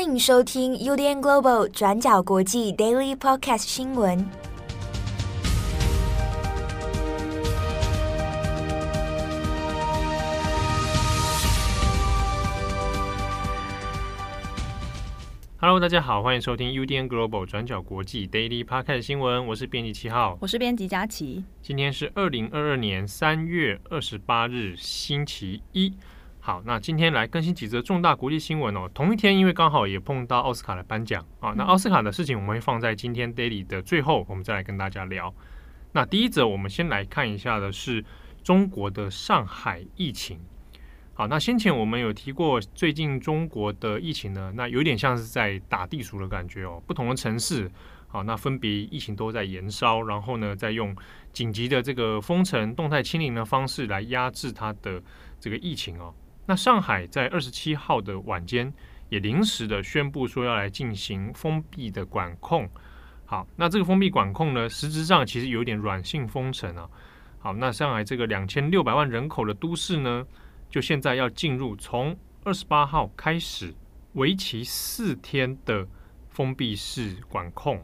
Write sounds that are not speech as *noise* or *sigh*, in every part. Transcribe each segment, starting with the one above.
欢迎收听 UDN Global 转角国际 Daily Podcast 新闻。Hello，大家好，欢迎收听 UDN Global 转角国际 Daily Podcast 新闻。我是编辑七号，我是编辑佳琪。今天是二零二二年三月二十八日，星期一。好，那今天来更新几则重大国际新闻哦。同一天，因为刚好也碰到奥斯卡的颁奖啊，那奥斯卡的事情我们会放在今天 Daily 的最后，我们再来跟大家聊。那第一则，我们先来看一下的是中国的上海疫情。好，那先前我们有提过，最近中国的疫情呢，那有点像是在打地鼠的感觉哦。不同的城市，好，那分别疫情都在延烧，然后呢，再用紧急的这个封城、动态清零的方式来压制它的这个疫情哦。那上海在二十七号的晚间也临时的宣布说要来进行封闭的管控。好，那这个封闭管控呢，实质上其实有点软性封城啊。好，那上海这个两千六百万人口的都市呢，就现在要进入从二十八号开始为期四天的封闭式管控。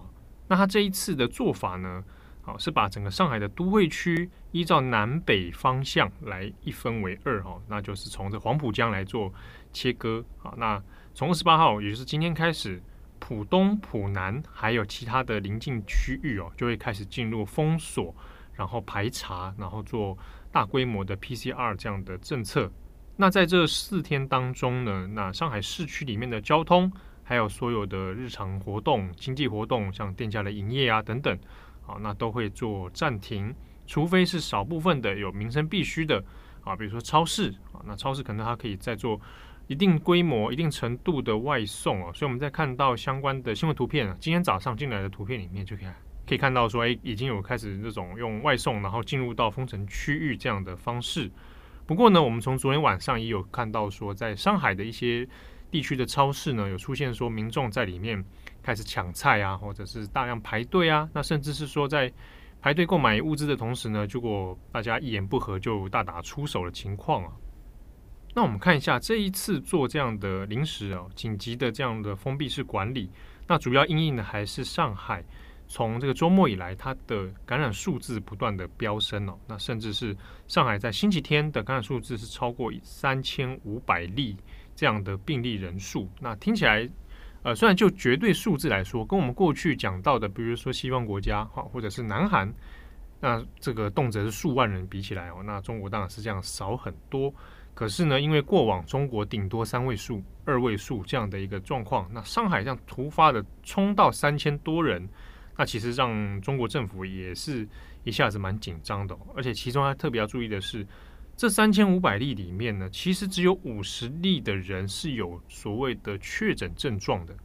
那他这一次的做法呢，好是把整个上海的都会区依照南北方向来一分为二哦，那就是从这黄浦江来做切割。好，那从二十八号，也就是今天开始，浦东、浦南还有其他的邻近区域哦，就会开始进入封锁，然后排查，然后做。大规模的 PCR 这样的政策，那在这四天当中呢，那上海市区里面的交通，还有所有的日常活动、经济活动，像店家的营业啊等等，啊，那都会做暂停，除非是少部分的有民生必须的啊，比如说超市啊，那超市可能它可以再做一定规模、一定程度的外送啊，所以我们在看到相关的新闻图片啊，今天早上进来的图片里面就可以。可以看到说，哎，已经有开始这种用外送，然后进入到封城区域这样的方式。不过呢，我们从昨天晚上也有看到说，在上海的一些地区的超市呢，有出现说民众在里面开始抢菜啊，或者是大量排队啊。那甚至是说在排队购买物资的同时呢，结果大家一言不合就大打出手的情况啊。那我们看一下这一次做这样的临时哦紧急的这样的封闭式管理，那主要因应的还是上海。从这个周末以来，它的感染数字不断的飙升哦，那甚至是上海在星期天的感染数字是超过三千五百例这样的病例人数。那听起来，呃，虽然就绝对数字来说，跟我们过去讲到的，比如说西方国家哈，或者是南韩，那这个动辄是数万人比起来哦，那中国当然是这样少很多。可是呢，因为过往中国顶多三位数、二位数这样的一个状况，那上海这样突发的冲到三千多人。那其实让中国政府也是一下子蛮紧张的，而且其中还特别要注意的是，这三千五百例里面呢，其实只有五十例的人是有所谓的确诊症状的，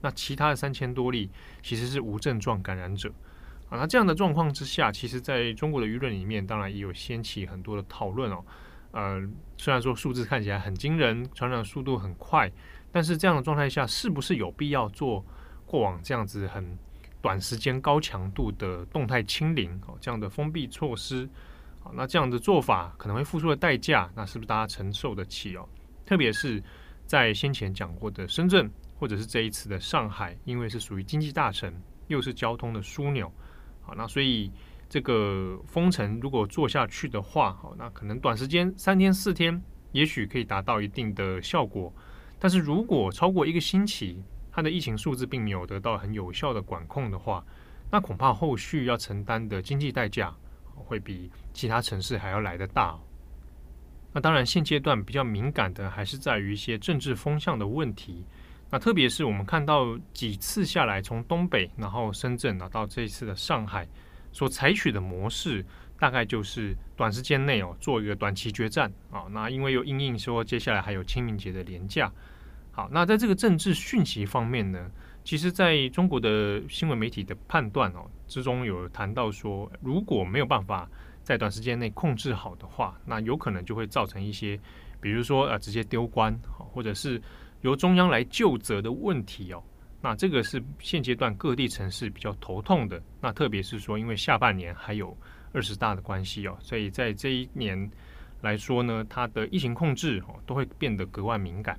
那其他的三千多例其实是无症状感染者啊。那这样的状况之下，其实在中国的舆论里面，当然也有掀起很多的讨论哦。呃，虽然说数字看起来很惊人，传染速度很快，但是这样的状态下，是不是有必要做过往这样子很短时间高强度的动态清零哦，这样的封闭措施，好，那这样的做法可能会付出的代价，那是不是大家承受得起哦？特别是在先前讲过的深圳，或者是这一次的上海，因为是属于经济大城，又是交通的枢纽，好，那所以这个封城如果做下去的话，好，那可能短时间三天四天，也许可以达到一定的效果，但是如果超过一个星期，它的疫情数字并没有得到很有效的管控的话，那恐怕后续要承担的经济代价会比其他城市还要来得大。那当然，现阶段比较敏感的还是在于一些政治风向的问题。那特别是我们看到几次下来，从东北，然后深圳，拿到这一次的上海，所采取的模式，大概就是短时间内哦做一个短期决战啊。那因为有因应说接下来还有清明节的连假。好，那在这个政治讯息方面呢，其实在中国的新闻媒体的判断哦之中，有谈到说，如果没有办法在短时间内控制好的话，那有可能就会造成一些，比如说呃直接丢官，或者是由中央来就责的问题哦。那这个是现阶段各地城市比较头痛的。那特别是说，因为下半年还有二十大的关系哦，所以在这一年来说呢，它的疫情控制哦都会变得格外敏感。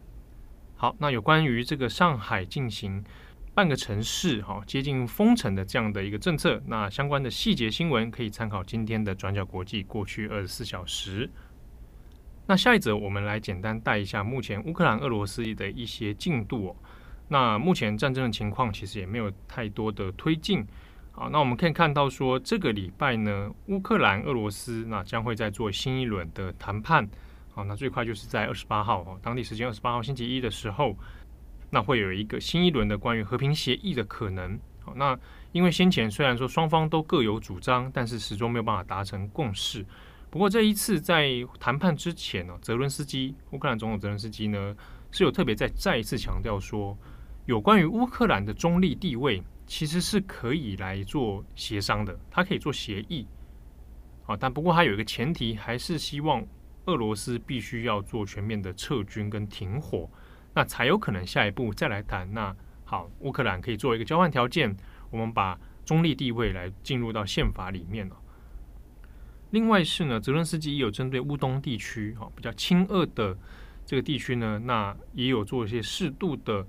好，那有关于这个上海进行半个城市哈接近封城的这样的一个政策，那相关的细节新闻可以参考今天的转角国际过去二十四小时。那下一则我们来简单带一下目前乌克兰俄罗斯的一些进度哦。那目前战争的情况其实也没有太多的推进。好，那我们可以看到说，这个礼拜呢，乌克兰、俄罗斯那将会在做新一轮的谈判。好，那最快就是在二十八号哦，当地时间二十八号星期一的时候，那会有一个新一轮的关于和平协议的可能。好，那因为先前虽然说双方都各有主张，但是始终没有办法达成共识。不过这一次在谈判之前呢，泽伦斯基，乌克兰总统泽伦斯基呢是有特别再再一次强调说，有关于乌克兰的中立地位。其实是可以来做协商的，它可以做协议，啊，但不过它有一个前提，还是希望俄罗斯必须要做全面的撤军跟停火，那才有可能下一步再来谈。那好，乌克兰可以做一个交换条件，我们把中立地位来进入到宪法里面了。另外是呢，泽伦斯基也有针对乌东地区哈比较亲俄的这个地区呢，那也有做一些适度的。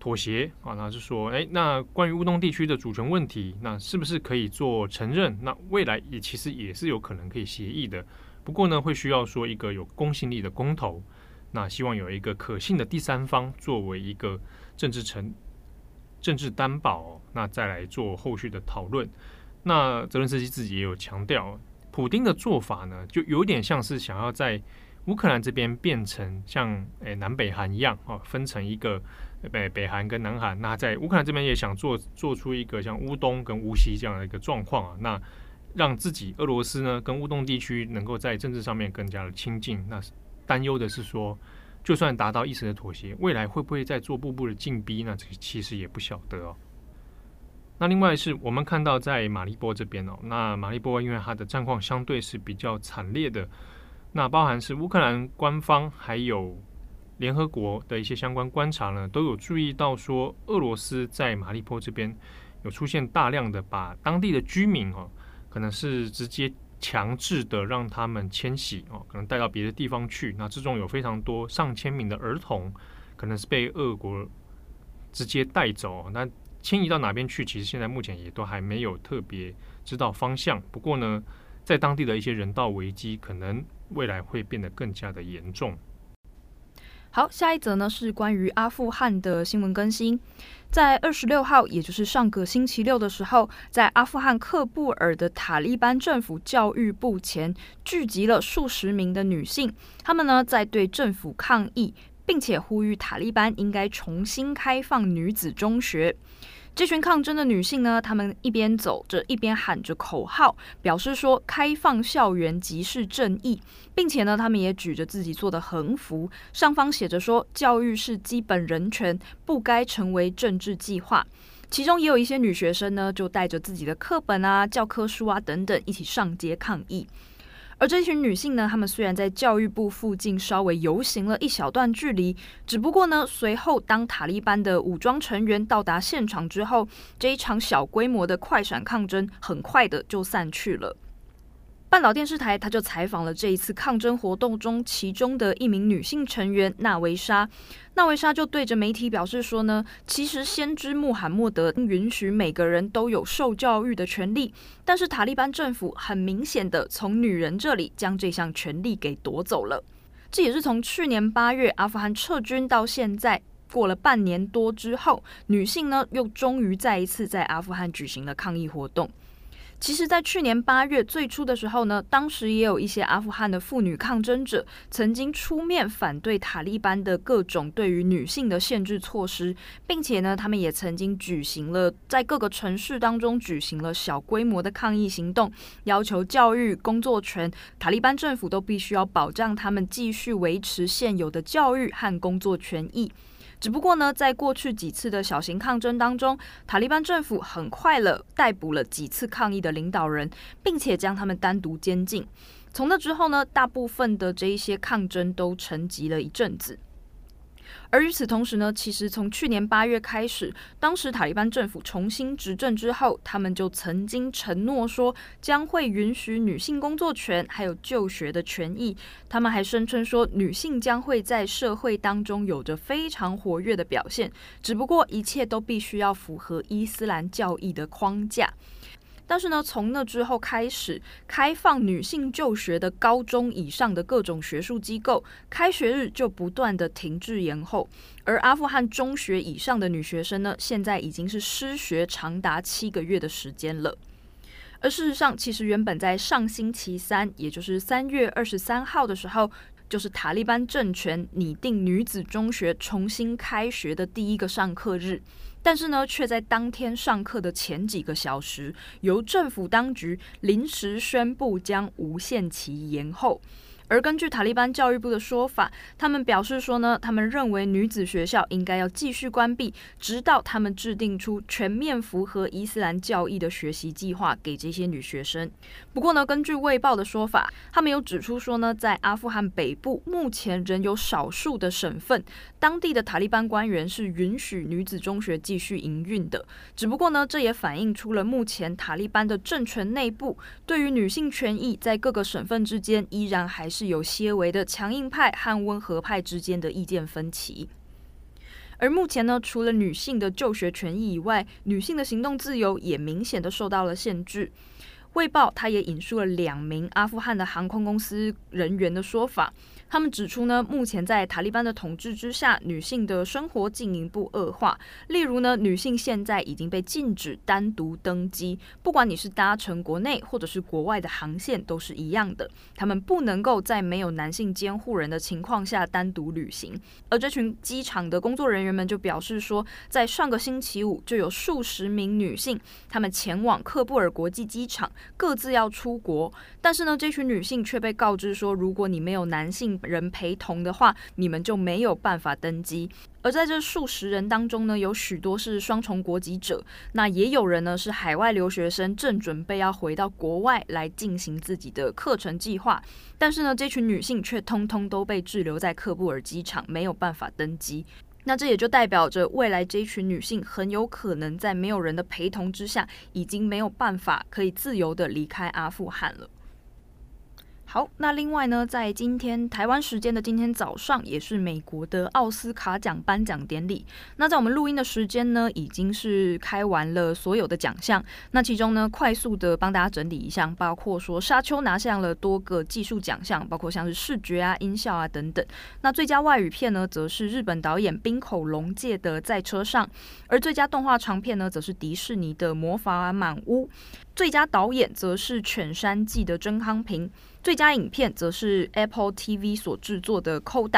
妥协啊，那是说，哎，那关于乌东地区的主权问题，那是不是可以做承认？那未来也其实也是有可能可以协议的。不过呢，会需要说一个有公信力的公投，那希望有一个可信的第三方作为一个政治承政治担保，那再来做后续的讨论。那泽伦斯基自己也有强调，普丁的做法呢，就有点像是想要在乌克兰这边变成像诶南北韩一样啊，分成一个。北北韩跟南韩，那在乌克兰这边也想做做出一个像乌东跟乌西这样的一个状况啊，那让自己俄罗斯呢跟乌东地区能够在政治上面更加的亲近。那担忧的是说，就算达到一时的妥协，未来会不会再做步步的进逼？那这其实也不晓得哦。那另外是我们看到在马利波这边哦，那马利波因为它的战况相对是比较惨烈的，那包含是乌克兰官方还有。联合国的一些相关观察呢，都有注意到说，俄罗斯在马利波这边有出现大量的把当地的居民哦，可能是直接强制的让他们迁徙哦，可能带到别的地方去。那之中有非常多上千名的儿童，可能是被俄国直接带走。那迁移到哪边去，其实现在目前也都还没有特别知道方向。不过呢，在当地的一些人道危机，可能未来会变得更加的严重。好，下一则呢是关于阿富汗的新闻更新。在二十六号，也就是上个星期六的时候，在阿富汗喀布尔的塔利班政府教育部前聚集了数十名的女性，她们呢在对政府抗议，并且呼吁塔利班应该重新开放女子中学。这群抗争的女性呢，她们一边走着，一边喊着口号，表示说开放校园即是正义，并且呢，她们也举着自己做的横幅，上方写着说教育是基本人权，不该成为政治计划。其中也有一些女学生呢，就带着自己的课本啊、教科书啊等等，一起上街抗议。而这群女性呢，她们虽然在教育部附近稍微游行了一小段距离，只不过呢，随后当塔利班的武装成员到达现场之后，这一场小规模的快闪抗争很快的就散去了。半岛电视台他就采访了这一次抗争活动中其中的一名女性成员纳维莎，纳维莎就对着媒体表示说呢，其实先知穆罕默德允许每个人都有受教育的权利，但是塔利班政府很明显的从女人这里将这项权利给夺走了。这也是从去年八月阿富汗撤军到现在过了半年多之后，女性呢又终于再一次在阿富汗举行了抗议活动。其实，在去年八月最初的时候呢，当时也有一些阿富汗的妇女抗争者曾经出面反对塔利班的各种对于女性的限制措施，并且呢，他们也曾经举行了在各个城市当中举行了小规模的抗议行动，要求教育、工作权，塔利班政府都必须要保障他们继续维持现有的教育和工作权益。只不过呢，在过去几次的小型抗争当中，塔利班政府很快了逮捕了几次抗议的领导人，并且将他们单独监禁。从那之后呢，大部分的这一些抗争都沉寂了一阵子。而与此同时呢，其实从去年八月开始，当时塔利班政府重新执政之后，他们就曾经承诺说将会允许女性工作权还有就学的权益。他们还声称说，女性将会在社会当中有着非常活跃的表现，只不过一切都必须要符合伊斯兰教义的框架。但是呢，从那之后开始，开放女性就学的高中以上的各种学术机构，开学日就不断的停滞延后。而阿富汗中学以上的女学生呢，现在已经是失学长达七个月的时间了。而事实上，其实原本在上星期三，也就是三月二十三号的时候，就是塔利班政权拟定女子中学重新开学的第一个上课日。但是呢，却在当天上课的前几个小时，由政府当局临时宣布将无限期延后。而根据塔利班教育部的说法，他们表示说呢，他们认为女子学校应该要继续关闭，直到他们制定出全面符合伊斯兰教义的学习计划给这些女学生。不过呢，根据卫报的说法，他们有指出说呢，在阿富汗北部目前仍有少数的省份，当地的塔利班官员是允许女子中学继续营运的。只不过呢，这也反映出了目前塔利班的政权内部对于女性权益在各个省份之间依然还是。是有些微的强硬派和温和派之间的意见分歧，而目前呢，除了女性的就学权益以外，女性的行动自由也明显的受到了限制。卫报他也引述了两名阿富汗的航空公司人员的说法。他们指出呢，目前在塔利班的统治之下，女性的生活进一步恶化。例如呢，女性现在已经被禁止单独登机，不管你是搭乘国内或者是国外的航线，都是一样的。他们不能够在没有男性监护人的情况下单独旅行。而这群机场的工作人员们就表示说，在上个星期五就有数十名女性，她们前往喀布尔国际机场，各自要出国。但是呢，这群女性却被告知说，如果你没有男性人陪同的话，你们就没有办法登机。而在这数十人当中呢，有许多是双重国籍者，那也有人呢是海外留学生，正准备要回到国外来进行自己的课程计划。但是呢，这群女性却通通都被滞留在喀布尔机场，没有办法登机。那这也就代表着未来这一群女性很有可能在没有人的陪同之下，已经没有办法可以自由的离开阿富汗了。好，那另外呢，在今天台湾时间的今天早上，也是美国的奥斯卡奖颁奖典礼。那在我们录音的时间呢，已经是开完了所有的奖项。那其中呢，快速的帮大家整理一下，包括说沙丘拿下了多个技术奖项，包括像是视觉啊、音效啊等等。那最佳外语片呢，则是日本导演滨口龙介的《在车上》，而最佳动画长片呢，则是迪士尼的《魔法满屋》。最佳导演则是《犬山记》的真康平。最佳影片则是 Apple TV 所制作的《Coda》，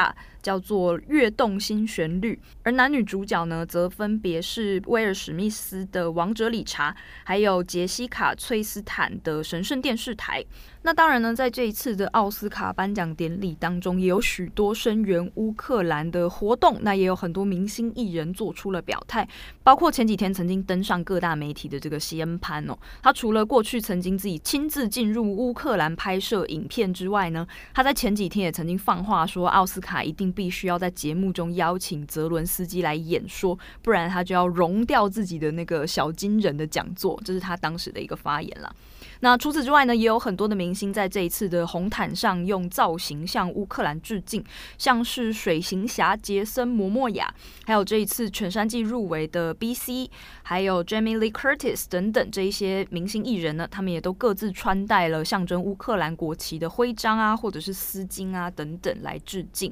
叫做《跃动新旋律》，而男女主角呢，则分别是威尔史密斯的《王者理查》，还有杰西卡·崔斯坦的《神圣电视台》。那当然呢，在这一次的奥斯卡颁奖典礼当中，也有许多声援乌克兰的活动。那也有很多明星艺人做出了表态，包括前几天曾经登上各大媒体的这个西恩潘哦。他除了过去曾经自己亲自进入乌克兰拍摄影片之外呢，他在前几天也曾经放话说，奥斯卡一定必须要在节目中邀请泽伦斯基来演说，不然他就要融掉自己的那个小金人的讲座。这是他当时的一个发言了。那除此之外呢，也有很多的明星在这一次的红毯上用造型向乌克兰致敬，像是水行侠杰森·摩莫亚，还有这一次全山季入围的 BC，还有 Jamie Lee Curtis 等等这一些明星艺人呢，他们也都各自穿戴了象征乌克兰国旗的徽章啊，或者是丝巾啊等等来致敬。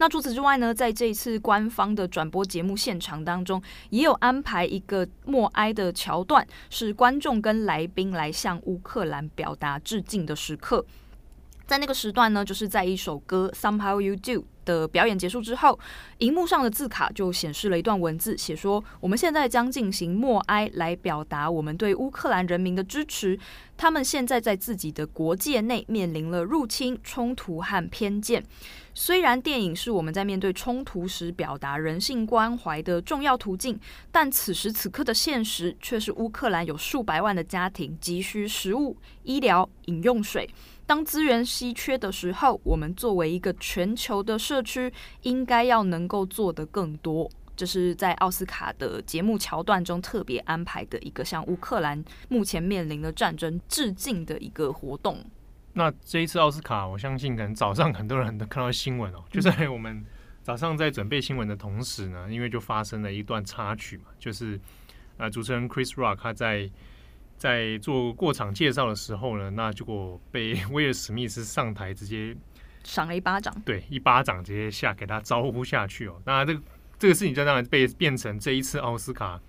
那除此之外呢，在这一次官方的转播节目现场当中，也有安排一个默哀的桥段，是观众跟来宾来向乌克兰表达致敬的时刻。在那个时段呢，就是在一首歌《Somehow You Do》的表演结束之后，荧幕上的字卡就显示了一段文字，写说：“我们现在将进行默哀，来表达我们对乌克兰人民的支持。他们现在在自己的国界内面临了入侵、冲突和偏见。”虽然电影是我们在面对冲突时表达人性关怀的重要途径，但此时此刻的现实却是乌克兰有数百万的家庭急需食物、医疗、饮用水。当资源稀缺的时候，我们作为一个全球的社区，应该要能够做得更多。这是在奥斯卡的节目桥段中特别安排的一个向乌克兰目前面临的战争致敬的一个活动。那这一次奥斯卡，我相信可能早上很多人都看到新闻哦，就在我们早上在准备新闻的同时呢，因为就发生了一段插曲嘛，就是呃主持人 Chris Rock 他在在做过场介绍的时候呢，那结果被威尔史密斯上台直接赏了一巴掌，对，一巴掌直接下给他招呼下去哦。那这个这个事情就当然被变成这一次奥斯卡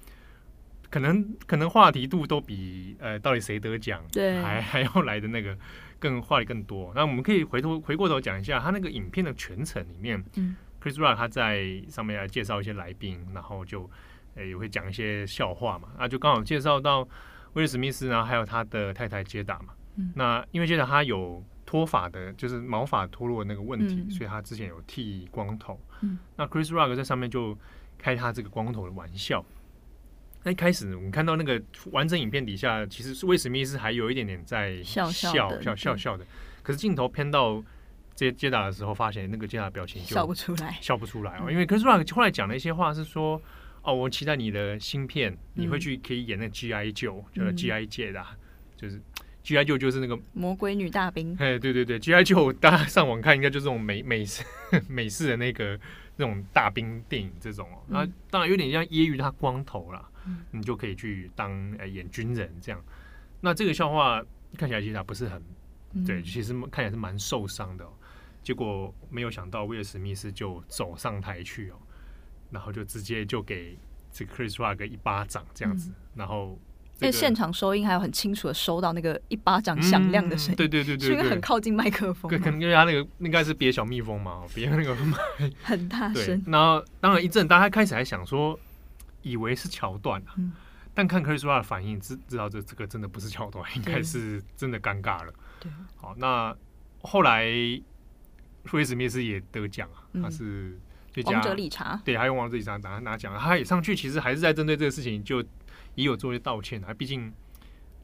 可能可能话题度都比呃到底谁得奖对还还要来的那个。更话题更多，那我们可以回头回过头讲一下他那个影片的全程里面，嗯，Chris Rock 他在上面来介绍一些来宾，然后就诶、欸、也会讲一些笑话嘛，那就刚好介绍到威尔史密斯，然后还有他的太太杰达嘛，嗯，那因为杰达他有脱发的，就是毛发脱落的那个问题，嗯，所以他之前有剃光头，嗯，那 Chris Rock 在上面就开他这个光头的玩笑。那一开始，我们看到那个完整影片底下，其实是威尔史密斯还有一点点在笑笑笑笑笑的。可是镜头偏到接接打的时候，发现那个接打的表情就笑不出来，*laughs* 笑不出来哦。因为 Chris Rock 后来讲了一些话，是说：“哦，我期待你的新片，你会去可以演那 G.I. Joe，就是 G.I. 界的，就是 G.I. Joe 就是那个魔鬼女大兵。哎，对对对，G.I. Joe 大家上网看，应该就是这种美美式美式的那个那种大兵电影这种哦。那当然有点像揶揄他光头啦。你就可以去当呃演军人这样，那这个笑话看起来其实不是很对，其实看起来是蛮受伤的。结果没有想到威尔史密斯就走上台去哦，然后就直接就给这个 Chris Rock 一巴掌这样子，然后因为现场收音还有很清楚的收到那个一巴掌响亮的声音，对对对对，是因为很靠近麦克风，可能因为他那个应该是别小蜜蜂嘛，别那个 *laughs* 很大声。然后当然一阵，大家开始还想说。以为是桥段啊，嗯、但看 Chris Rock 的反应，知知道这这个真的不是桥段，应该是真的尴尬了。对，好，那后来威尔史密斯也得奖啊，他是最佳王者理查，对，他用王者理查拿拿奖，他也上去，其实还是在针对这个事情，就也有做一些道歉啊。毕竟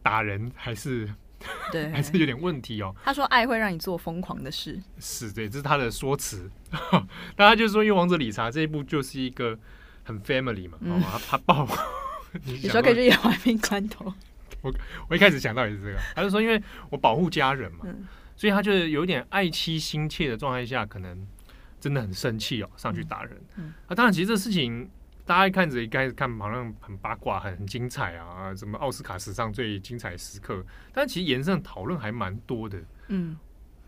打人还是对，*laughs* 还是有点问题哦。他说爱会让你做疯狂的事，是对，这是他的说辞。*laughs* 大家就是说，因为王者理查这一部就是一个。很 family 嘛，好吗他抱 *laughs* 你，你说可以去演玩命关头。*laughs* 我我一开始想到也是这个，他就说因为我保护家人嘛，嗯、所以他就是有点爱妻心切的状态下，可能真的很生气哦，上去打人。啊，当然，其实这事情大家一看着一开始看好像很八卦，很很精彩啊，什么奥斯卡史上最精彩时刻，但其实延伸讨论还蛮多的。嗯。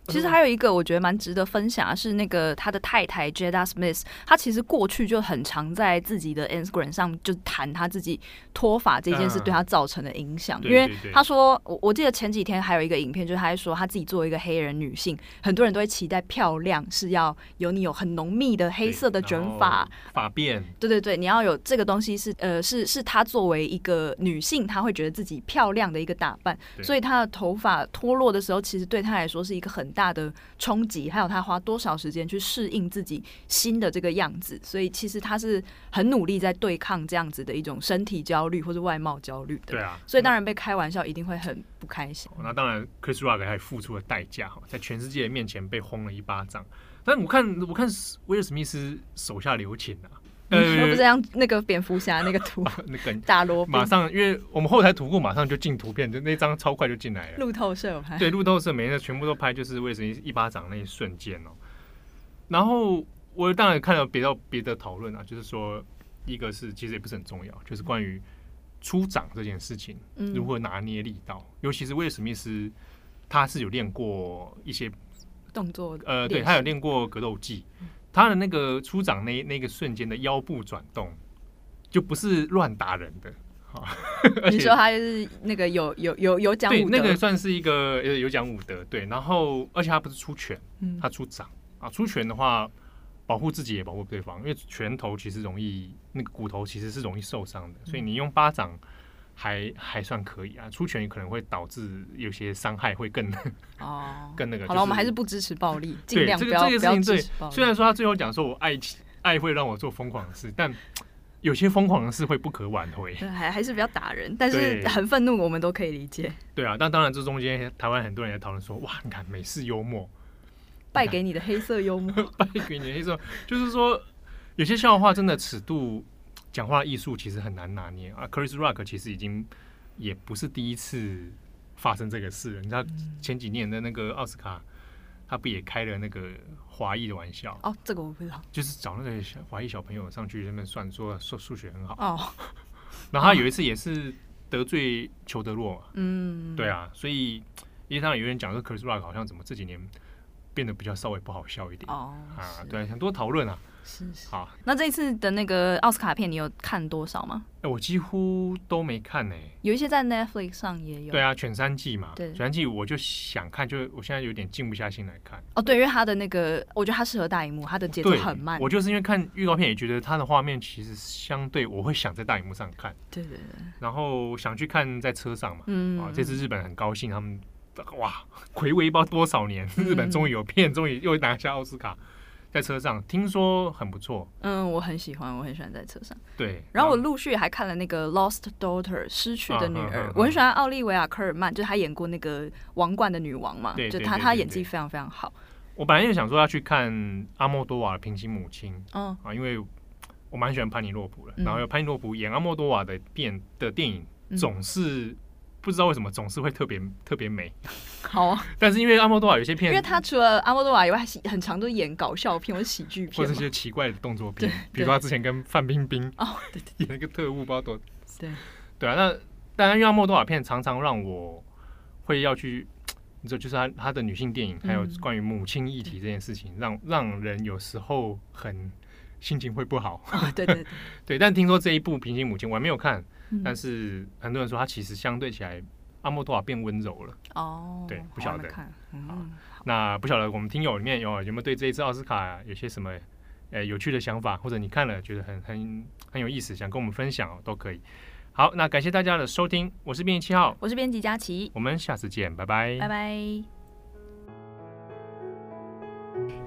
其实还有一个我觉得蛮值得分享的是那个他的太太 Jada Smith，她其实过去就很常在自己的 Instagram 上就谈他自己脱发这件事对他造成的影响，因为他说我我记得前几天还有一个影片，就是他还说他自己作为一个黑人女性，很多人都会期待漂亮是要有你有很浓密的黑色的卷发。发辫，对对对，你要有这个东西是呃是是她作为一个女性，她会觉得自己漂亮的一个打扮，所以她的头发脱落的时候，其实对她来说是一个很大的冲击，还有他花多少时间去适应自己新的这个样子，所以其实他是很努力在对抗这样子的一种身体焦虑或者外貌焦虑的。对啊，所以当然被开玩笑一定会很不开心。那当然，Chris Rock 还付出了代价哈，在全世界面前被轰了一巴掌。但我看，我看威尔史密斯手下留情啊。*laughs* 呃，不是像那个蝙蝠侠那个图，那个 *laughs* 大罗马上，因为我们后台图库马上就进图片，就那张超快就进来了。路透社拍，对，路透社每天全部都拍，就是威尔史密一巴掌那一瞬间哦。然后我当然看到别的别的讨论啊，就是说，一个是其实也不是很重要，就是关于出掌这件事情如何拿捏力道，嗯、尤其是威尔史密斯，他是有练过一些动作，呃，对他有练过格斗技。他的那个出掌那那个瞬间的腰部转动，就不是乱打人的。你说他就是那个有有有有讲武德，那个算是一个有有讲武德。对，然后而且他不是出拳，他出掌啊。出拳的话，保护自己也保护对方，因为拳头其实容易那个骨头其实是容易受伤的，所以你用巴掌还还算可以啊，出拳可能会导致有些伤害会更哦，*laughs* 更那个。好了，我们还是不支持暴力，尽量不要、这个、这个事情对。虽然说他最后讲说我爱爱会让我做疯狂的事，但有些疯狂的事会不可挽回。对，还还是不要打人，但是很愤怒，我们都可以理解。对啊，但当然这中间台湾很多人在讨论说，哇，你看美式幽默，败给你的黑色幽默，败给你的黑色，就是说有些笑话真的尺度。讲话艺术其实很难拿捏啊，Chris Rock 其实已经也不是第一次发生这个事了。你知道前几年的那个奥斯卡，他不也开了那个华裔的玩笑？哦，这个我不知道。就是找那个华裔小朋友上去那边算，说说数学很好。哦。*laughs* 然后他有一次也是得罪裘德洛嘛。嗯。对啊，所以因为他有人讲说 Chris Rock 好像怎么这几年变得比较稍微不好笑一点。哦。啊，对，很多讨论啊。是是好，那这一次的那个奥斯卡片，你有看多少吗？哎、欸，我几乎都没看呢、欸。有一些在 Netflix 上也有。对啊，犬三季嘛。对，犬三季我就想看，就我现在有点静不下心来看。哦，对，因为它的那个，我觉得它适合大荧幕，它的节奏很慢。我就是因为看预告片，也觉得它的画面其实相对我会想在大荧幕上看。对对对。然后想去看在车上嘛。嗯。啊，这次日本很高兴，他们哇，睽违不知道多少年，日本终于有片，终于又拿下奥斯卡。在车上听说很不错，嗯，我很喜欢，我很喜欢在车上。对，然后我陆续还看了那个《Lost Daughter》失去的女儿，啊啊啊啊、我很喜欢奥利维亚·科尔曼，就是她演过那个《王冠的女王》嘛，对，就她她演技非常非常好。我本来就想说要去看阿莫多瓦的《平行母亲》，嗯啊，因为我蛮喜欢潘尼洛普的，然后潘尼洛普演阿莫多瓦的电的电影总是。不知道为什么总是会特别特别美，好啊！但是因为阿莫多瓦有些片，因为他除了阿莫多瓦以外，很常都演搞笑片或者喜剧片，或者一些奇怪的动作片，比如说他之前跟范冰冰哦，对对，演了个特务，不知道多对。对啊。那当然，因为阿莫多瓦片常常让我会要去，*tsk* 你知道，就是他他的女性电影，还有关于母亲议题这件事情，让让人有时候很心情会不好。对对 *laughs* 对，但听说这一部《平行母亲》我还没有看。但是很多人说它其实相对起来，阿莫多瓦变温柔了。哦，对，不晓得。嗯、那不晓得我们听友里面有有没有对这一次奥斯卡有些什么呃有趣的想法，或者你看了觉得很很很有意思，想跟我们分享都可以。好，那感谢大家的收听，我是编辑七号，我是编辑佳琪，我们下次见，拜拜，拜拜。